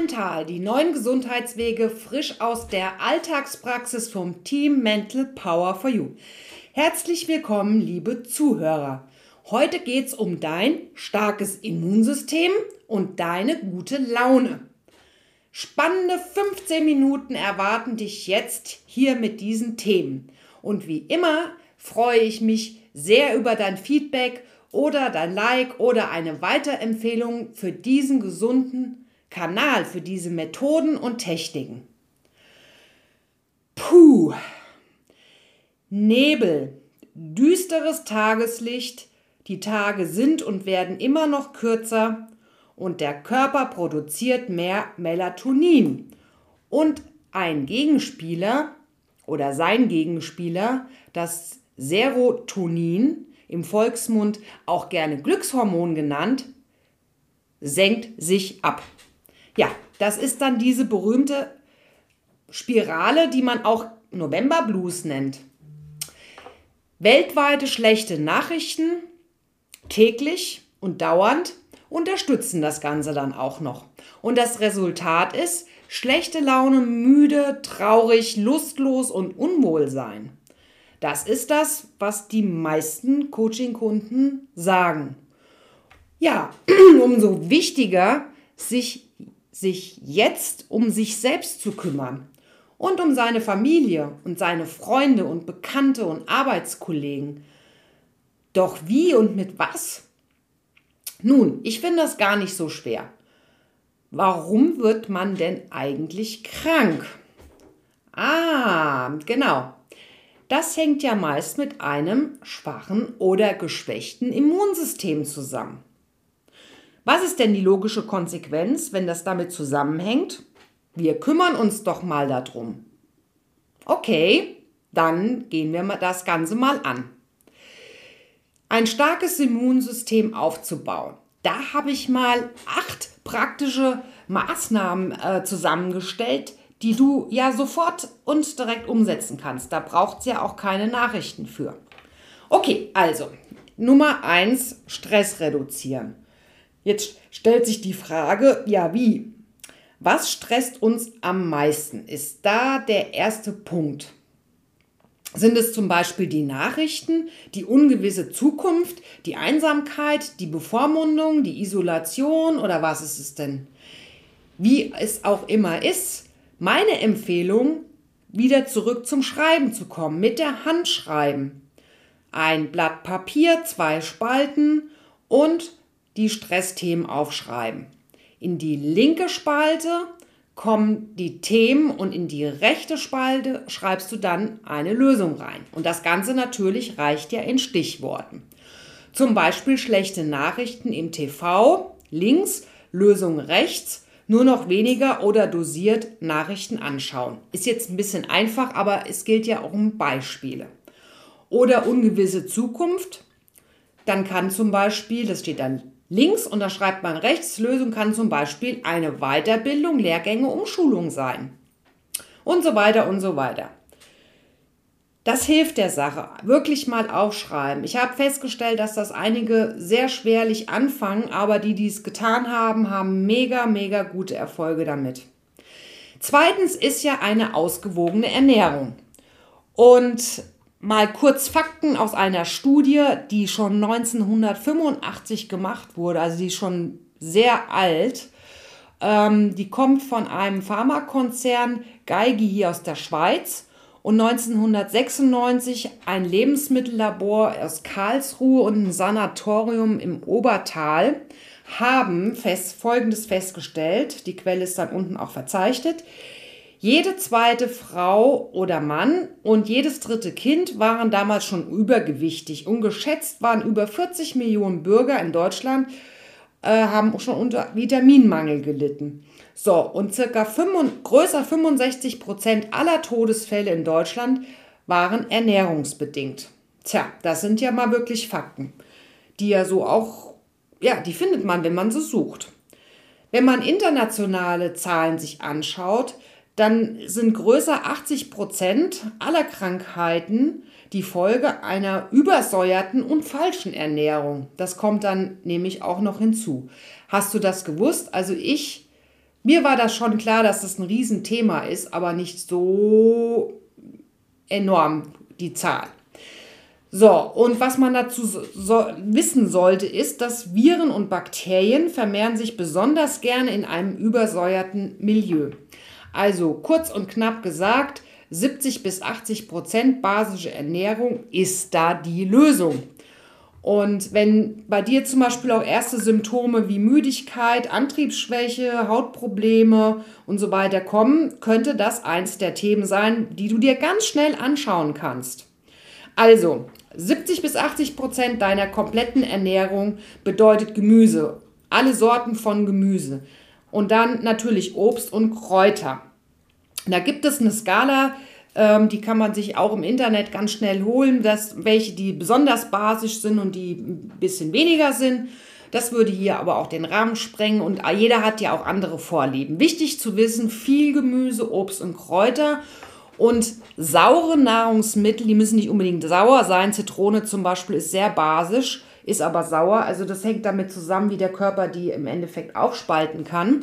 Mental, die neuen Gesundheitswege frisch aus der Alltagspraxis vom Team Mental Power for You. Herzlich willkommen, liebe Zuhörer. Heute geht es um dein starkes Immunsystem und deine gute Laune. Spannende 15 Minuten erwarten dich jetzt hier mit diesen Themen. Und wie immer freue ich mich sehr über dein Feedback oder dein Like oder eine Weiterempfehlung für diesen gesunden Kanal, für diese Methoden und Techniken. Puh. Nebel, düsteres Tageslicht, die Tage sind und werden immer noch kürzer und der Körper produziert mehr Melatonin. Und ein Gegenspieler oder sein Gegenspieler, das Serotonin, im Volksmund auch gerne Glückshormon genannt, senkt sich ab. Ja, das ist dann diese berühmte Spirale, die man auch November Blues nennt. Weltweite schlechte Nachrichten täglich und dauernd unterstützen das Ganze dann auch noch. Und das Resultat ist schlechte Laune, müde, traurig, lustlos und Unwohlsein. Das ist das, was die meisten Coaching-Kunden sagen. Ja, umso wichtiger, sich, sich jetzt um sich selbst zu kümmern und um seine Familie und seine Freunde und Bekannte und Arbeitskollegen. Doch wie und mit was? Nun, ich finde das gar nicht so schwer. Warum wird man denn eigentlich krank? Ah, genau. Das hängt ja meist mit einem schwachen oder geschwächten Immunsystem zusammen. Was ist denn die logische Konsequenz, wenn das damit zusammenhängt? Wir kümmern uns doch mal darum. Okay, dann gehen wir das Ganze mal an. Ein starkes Immunsystem aufzubauen. Da habe ich mal acht praktische Maßnahmen äh, zusammengestellt, die du ja sofort und direkt umsetzen kannst. Da braucht es ja auch keine Nachrichten für. Okay, also Nummer eins Stress reduzieren. Jetzt stellt sich die Frage, ja wie? Was stresst uns am meisten? Ist da der erste Punkt. Sind es zum Beispiel die Nachrichten, die ungewisse Zukunft, die Einsamkeit, die Bevormundung, die Isolation oder was ist es denn? Wie es auch immer ist, meine Empfehlung, wieder zurück zum Schreiben zu kommen, mit der Hand schreiben. Ein Blatt Papier, zwei Spalten und die Stressthemen aufschreiben. In die linke Spalte kommen die Themen und in die rechte Spalte schreibst du dann eine Lösung rein. Und das Ganze natürlich reicht ja in Stichworten. Zum Beispiel schlechte Nachrichten im TV, links, Lösung rechts nur noch weniger oder dosiert Nachrichten anschauen. Ist jetzt ein bisschen einfach, aber es gilt ja auch um Beispiele. Oder ungewisse Zukunft. Dann kann zum Beispiel, das steht dann links und da schreibt man rechts, Lösung kann zum Beispiel eine Weiterbildung, Lehrgänge, Umschulung sein. Und so weiter und so weiter. Das hilft der Sache. Wirklich mal aufschreiben. Ich habe festgestellt, dass das einige sehr schwerlich anfangen, aber die, die es getan haben, haben mega, mega gute Erfolge damit. Zweitens ist ja eine ausgewogene Ernährung. Und mal kurz Fakten aus einer Studie, die schon 1985 gemacht wurde, also die ist schon sehr alt. Ähm, die kommt von einem Pharmakonzern Geigi hier aus der Schweiz und 1996 ein Lebensmittellabor aus Karlsruhe und ein Sanatorium im Obertal haben fest, Folgendes festgestellt. Die Quelle ist dann unten auch verzeichnet. Jede zweite Frau oder Mann und jedes dritte Kind waren damals schon übergewichtig. Ungeschätzt waren über 40 Millionen Bürger in Deutschland, äh, haben schon unter Vitaminmangel gelitten. So, und circa 5, größer 65 Prozent aller Todesfälle in Deutschland waren ernährungsbedingt. Tja, das sind ja mal wirklich Fakten, die ja so auch, ja, die findet man, wenn man sie sucht. Wenn man internationale Zahlen sich anschaut, dann sind größer 80 Prozent aller Krankheiten die Folge einer übersäuerten und falschen Ernährung. Das kommt dann nämlich auch noch hinzu. Hast du das gewusst? Also ich Mir war das schon klar, dass das ein Riesenthema ist, aber nicht so enorm die Zahl. So, und was man dazu so, wissen sollte, ist, dass Viren und Bakterien vermehren sich besonders gerne in einem übersäuerten Milieu. Also kurz und knapp gesagt, 70 bis 80 Prozent basische Ernährung ist da die Lösung. Und wenn bei dir zum Beispiel auch erste Symptome wie Müdigkeit, Antriebsschwäche, Hautprobleme und so weiter kommen, könnte das eins der Themen sein, die du dir ganz schnell anschauen kannst. Also, 70 bis 80 Prozent deiner kompletten Ernährung bedeutet Gemüse, alle Sorten von Gemüse. Und dann natürlich Obst und Kräuter. Da gibt es eine Skala, ähm, die kann man sich auch im Internet ganz schnell holen, dass, welche die besonders basisch sind und die ein bisschen weniger sind. Das würde hier aber auch den Rahmen sprengen und jeder hat ja auch andere Vorlieben. Wichtig zu wissen, viel Gemüse, Obst und Kräuter und saure Nahrungsmittel, die müssen nicht unbedingt sauer sein. Zitrone zum Beispiel ist sehr basisch, ist aber sauer. Also das hängt damit zusammen, wie der Körper die im Endeffekt aufspalten kann.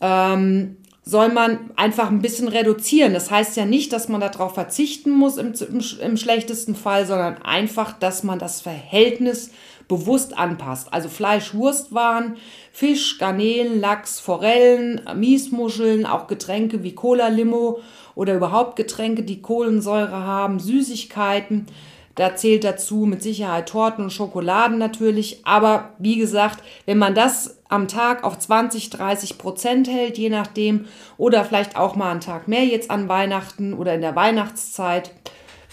Ähm, soll man einfach ein bisschen reduzieren. Das heißt ja nicht, dass man darauf verzichten muss im, im, im, schlechtesten Fall, sondern einfach, dass man das Verhältnis bewusst anpasst. Also Fleisch, Wurstwaren, Fisch, Garnelen, Lachs, Forellen, Miesmuscheln, auch Getränke wie Cola, Limo oder überhaupt Getränke, die Kohlensäure haben, Süßigkeiten. Da zählt dazu mit Sicherheit Torten und Schokoladen natürlich. Aber wie gesagt, wenn man das am Tag auf 20, 30 Prozent hält, je nachdem, oder vielleicht auch mal einen Tag mehr jetzt an Weihnachten oder in der Weihnachtszeit,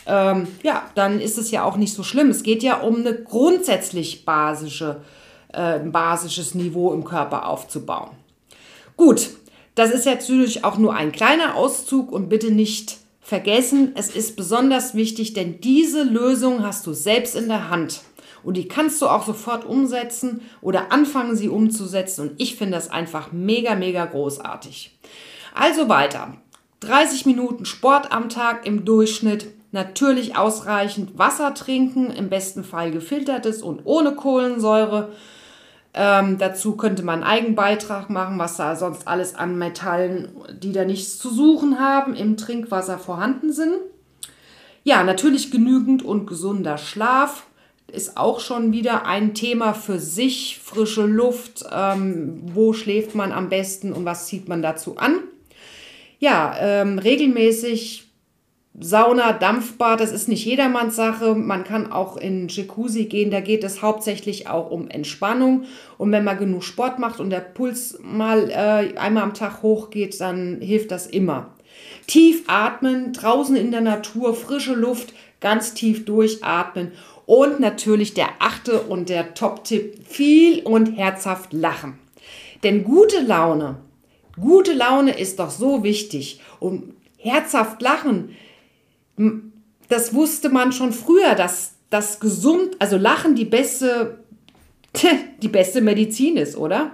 ähm, ja, dann ist es ja auch nicht so schlimm. Es geht ja um eine grundsätzlich basische, äh, basisches Niveau im Körper aufzubauen. Gut, das ist jetzt natürlich auch nur ein kleiner Auszug und bitte nicht vergessen, es ist besonders wichtig, denn diese Lösung hast du selbst in der Hand. Und die kannst du auch sofort umsetzen oder anfangen, sie umzusetzen. Und ich finde das einfach mega, mega großartig. Also weiter. 30 Minuten Sport am Tag im Durchschnitt. Natürlich ausreichend Wasser trinken, im besten Fall gefiltertes und ohne Kohlensäure. Ähm, dazu könnte man einen Eigenbeitrag machen, was da sonst alles an Metallen, die da nichts zu suchen haben, im Trinkwasser vorhanden sind. Ja, natürlich genügend und gesunder Schlaf ist auch schon wieder ein Thema für sich. Frische Luft, ähm, wo schläft man am besten und was zieht man dazu an? Ja, ähm, regelmäßig Sauna, Dampfbad, das ist nicht jedermanns Sache. Man kann auch in Jacuzzi gehen, da geht es hauptsächlich auch um Entspannung. Und wenn man genug Sport macht und der Puls mal äh, einmal am Tag hochgeht, dann hilft das immer. Tief atmen, draußen in der Natur, frische Luft, ganz tief durchatmen. Und natürlich der achte und der Top-Tipp, viel und herzhaft lachen. Denn gute Laune, gute Laune ist doch so wichtig. Und herzhaft lachen, das wusste man schon früher, dass das gesund, also Lachen die beste, die beste Medizin ist, oder?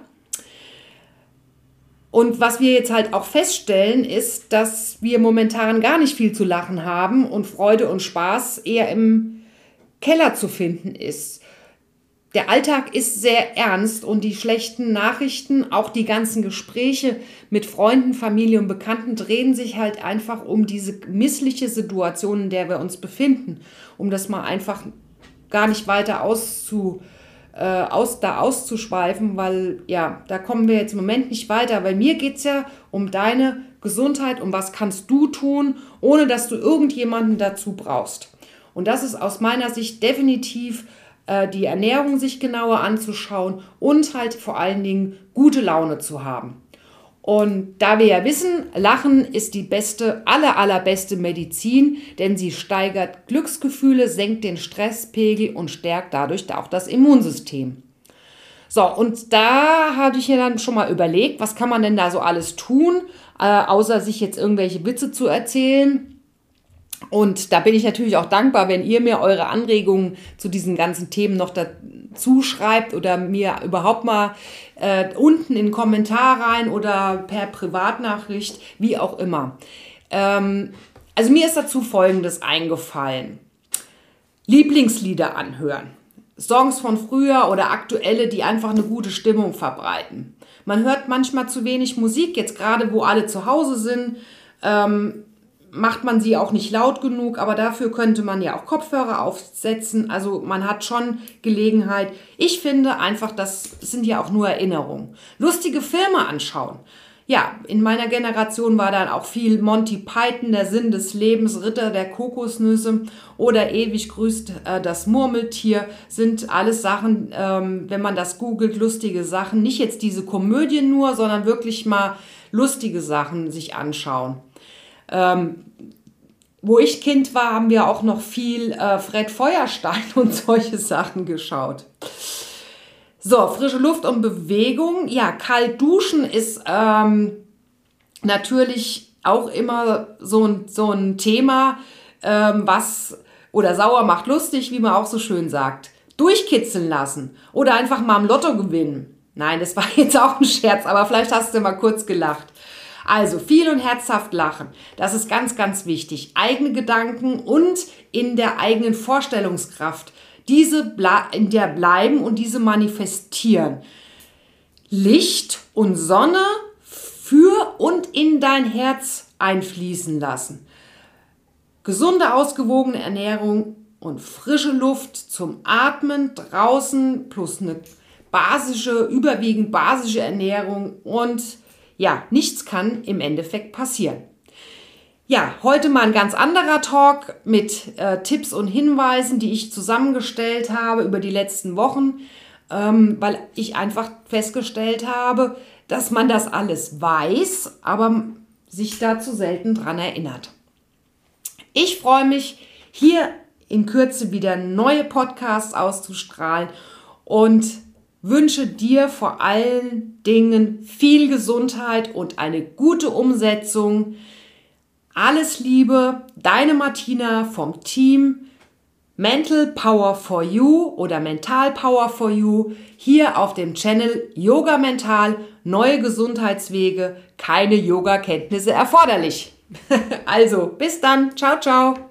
Und was wir jetzt halt auch feststellen, ist, dass wir momentan gar nicht viel zu lachen haben und Freude und Spaß eher im Keller zu finden ist der Alltag ist sehr ernst und die schlechten Nachrichten, auch die ganzen Gespräche mit Freunden, Familie und Bekannten drehen sich halt einfach um diese missliche Situation, in der wir uns befinden, um das mal einfach gar nicht weiter auszu, äh, aus, da auszuschweifen, weil ja, da kommen wir jetzt im Moment nicht weiter, weil mir geht es ja um deine Gesundheit, um was kannst du tun, ohne dass du irgendjemanden dazu brauchst. Und das ist aus meiner Sicht definitiv die Ernährung sich genauer anzuschauen und halt vor allen Dingen gute Laune zu haben. Und da wir ja wissen, Lachen ist die beste, aller, allerbeste Medizin, denn sie steigert Glücksgefühle, senkt den Stresspegel und stärkt dadurch auch das Immunsystem. So, und da hatte ich ja dann schon mal überlegt, was kann man denn da so alles tun, äh, außer sich jetzt irgendwelche Witze zu erzählen. Und da bin ich natürlich auch dankbar, wenn ihr mir eure Anregungen zu diesen ganzen Themen noch dazu schreibt oder mir überhaupt mal äh, unten in den Kommentar rein oder per Privatnachricht, wie auch immer. Ähm, also mir ist dazu Folgendes eingefallen. Lieblingslieder anhören. Songs von früher oder aktuelle, die einfach eine gute Stimmung verbreiten. Man hört manchmal zu wenig Musik, jetzt gerade wo alle zu Hause sind, ähm, macht man sie auch nicht laut genug, aber dafür könnte man ja auch Kopfhörer aufsetzen. Also man hat schon Gelegenheit. Ich finde einfach, das sind ja auch nur Erinnerungen. Lustige Filme anschauen ja, in meiner Generation war dann auch viel Monty Python, der Sinn des Lebens, Ritter der Kokosnüsse oder ewig grüßt äh, das Murmeltier, sind alles Sachen, ähm, wenn man das googelt, lustige Sachen. Nicht jetzt diese Komödien nur, sondern wirklich mal lustige Sachen sich anschauen. Ähm, wo ich Kind war, haben wir auch noch viel äh, Fred Feuerstein und solche Sachen geschaut. So, frische Luft und Bewegung. Ja, kalt duschen ist ähm, natürlich auch immer so ein, so ein Thema, ähm, was oder sauer macht lustig, wie man auch so schön sagt. Durchkitzeln lassen oder einfach mal am Lotto gewinnen. Nein, das war jetzt auch ein Scherz, aber vielleicht hast du mal kurz gelacht. Also viel und herzhaft lachen. Das ist ganz, ganz wichtig. Eigene Gedanken und in der eigenen Vorstellungskraft diese in der bleiben und diese manifestieren. Licht und Sonne für und in dein Herz einfließen lassen. Gesunde, ausgewogene Ernährung und frische Luft zum Atmen draußen plus eine basische, überwiegend basische Ernährung und ja, nichts kann im Endeffekt passieren. Ja, heute mal ein ganz anderer Talk mit äh, Tipps und Hinweisen, die ich zusammengestellt habe über die letzten Wochen, ähm, weil ich einfach festgestellt habe, dass man das alles weiß, aber sich dazu selten dran erinnert. Ich freue mich, hier in Kürze wieder neue Podcasts auszustrahlen und wünsche dir vor allen Dingen viel Gesundheit und eine gute Umsetzung alles Liebe, deine Martina vom Team Mental Power for You oder Mental Power for You hier auf dem Channel Yoga Mental, neue Gesundheitswege, keine Yoga-Kenntnisse erforderlich. also, bis dann. Ciao, ciao.